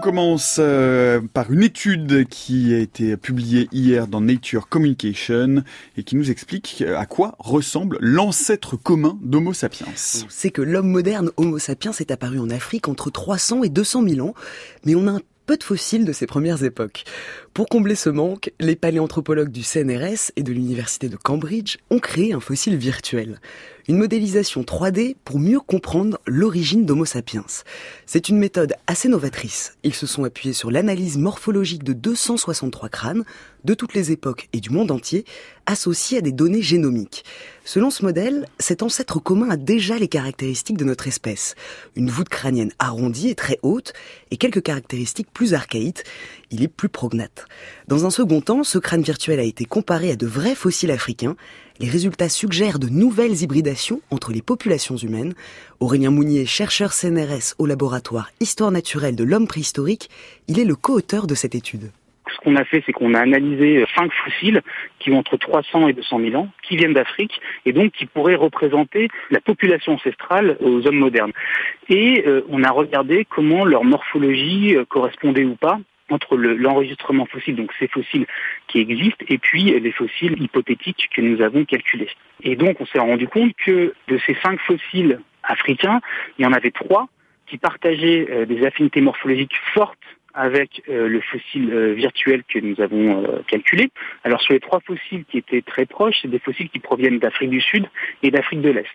commence euh, par une étude qui a été publiée hier dans Nature Communication et qui nous explique à quoi ressemble l'ancêtre commun d'Homo sapiens. C'est que l'homme moderne Homo sapiens est apparu en Afrique entre 300 et 200 000 ans, mais on a un peu de fossiles de ces premières époques. Pour combler ce manque, les paléanthropologues du CNRS et de l'université de Cambridge ont créé un fossile virtuel. Une modélisation 3D pour mieux comprendre l'origine d'Homo sapiens. C'est une méthode assez novatrice. Ils se sont appuyés sur l'analyse morphologique de 263 crânes de toutes les époques et du monde entier, associés à des données génomiques. Selon ce modèle, cet ancêtre commun a déjà les caractéristiques de notre espèce. Une voûte crânienne arrondie et très haute, et quelques caractéristiques plus archaïques. Il est plus prognate. Dans un second temps, ce crâne virtuel a été comparé à de vrais fossiles africains. Les résultats suggèrent de nouvelles hybridations entre les populations humaines. Aurélien Mounier, chercheur CNRS au laboratoire Histoire naturelle de l'homme préhistorique, il est le co-auteur de cette étude. Ce qu'on a fait, c'est qu'on a analysé cinq fossiles qui ont entre 300 et 200 000 ans, qui viennent d'Afrique et donc qui pourraient représenter la population ancestrale aux hommes modernes. Et euh, on a regardé comment leur morphologie euh, correspondait ou pas entre l'enregistrement fossile, donc ces fossiles qui existent, et puis les fossiles hypothétiques que nous avons calculés. Et donc on s'est rendu compte que de ces cinq fossiles africains, il y en avait trois qui partageaient euh, des affinités morphologiques fortes avec euh, le fossile euh, virtuel que nous avons calculé. Alors sur les trois fossiles qui étaient très proches, c'est des fossiles qui proviennent d'Afrique du Sud et d'Afrique de l'Est.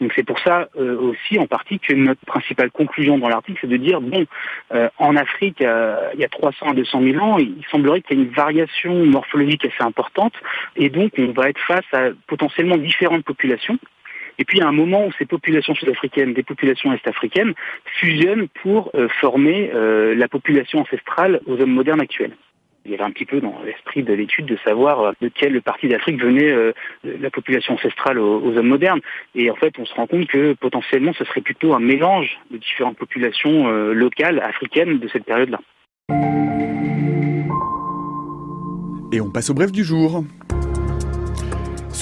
Donc c'est pour ça euh, aussi en partie que notre principale conclusion dans l'article, c'est de dire bon, euh, en Afrique, euh, il y a 300 à 200 000 ans, il semblerait qu'il y ait une variation morphologique assez importante, et donc on va être face à potentiellement différentes populations. Et puis a un moment où ces populations sud-africaines, des populations est-africaines, fusionnent pour former la population ancestrale aux hommes modernes actuels il y avait un petit peu dans l'esprit de l'étude de savoir euh, de quelle partie d'Afrique venait euh, la population ancestrale aux, hommes modernes. Et en fait, on se rend compte que potentiellement, ce serait plutôt un mélange de différentes populations euh, locales africaines de cette période-là. Et on passe au bref du jour.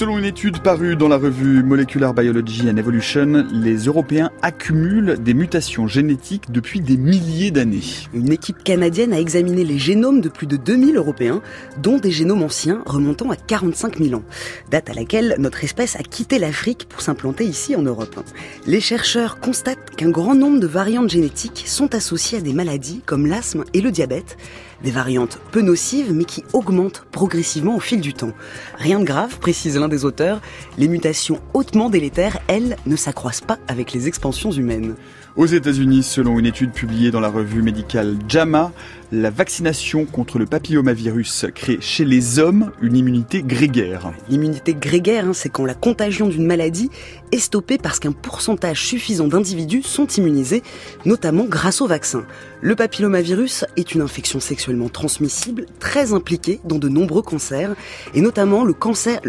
Selon une étude parue dans la revue Molecular Biology and Evolution, les Européens accumulent des mutations génétiques depuis des milliers d'années. Une équipe canadienne a examiné les génomes de plus de 2000 Européens, dont des génomes anciens remontant à 45 000 ans, date à laquelle notre espèce a quitté l'Afrique pour s'implanter ici en Europe. Les chercheurs constatent qu'un grand nombre de variantes génétiques sont associées à des maladies comme l'asthme et le diabète, des variantes peu nocives mais qui augmentent progressivement au fil du temps. Rien de grave, précise l'un des auteurs, les mutations hautement délétères, elles, ne s'accroissent pas avec les expansions humaines. Aux États-Unis, selon une étude publiée dans la revue médicale JAMA, la vaccination contre le papillomavirus crée chez les hommes une immunité grégaire. L'immunité grégaire, hein, c'est quand la contagion d'une maladie est stoppée parce qu'un pourcentage suffisant d'individus sont immunisés, notamment grâce au vaccin. Le papillomavirus est une infection sexuellement transmissible très impliquée dans de nombreux cancers, et notamment le cancer,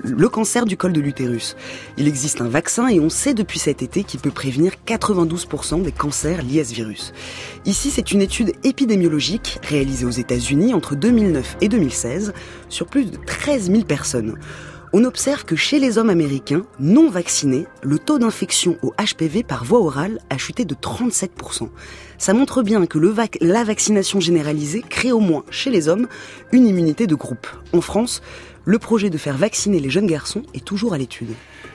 du col de l'utérus. Il existe un vaccin et on sait depuis cet été qu'il peut prévenir 92% des cancers liés à ce virus. Ici, c'est une étude épidémiologique réalisée aux États-Unis entre 2009 et 2016 sur plus de 13 000 personnes. On observe que chez les hommes américains non vaccinés, le taux d'infection au HPV par voie orale a chuté de 37%. Ça montre bien que la vaccination généralisée crée au moins chez les hommes une immunité de groupe. En France, le projet de faire vacciner les jeunes garçons est toujours à l'étude.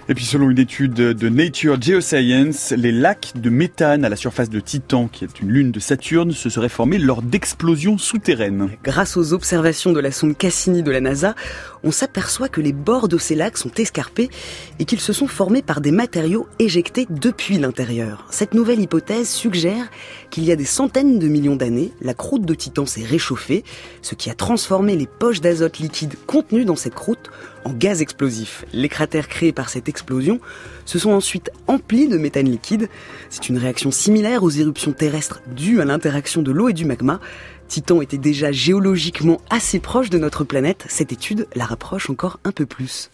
Et puis selon une étude de Nature Geoscience, les lacs de méthane à la surface de Titan, qui est une lune de Saturne, se seraient formés lors d'explosions souterraines. Grâce aux observations de la sonde Cassini de la NASA, on s'aperçoit que les bords de ces lacs sont escarpés et qu'ils se sont formés par des matériaux éjectés depuis l'intérieur. Cette nouvelle hypothèse suggère qu'il y a des centaines de millions d'années, la croûte de Titan s'est réchauffée, ce qui a transformé les poches d'azote liquide contenues dans cette croûte en gaz explosif. Les cratères créés par cette explosion se sont ensuite emplis de méthane liquide. C'est une réaction similaire aux éruptions terrestres dues à l'interaction de l'eau et du magma. Titan était déjà géologiquement assez proche de notre planète, cette étude la rapproche encore un peu plus.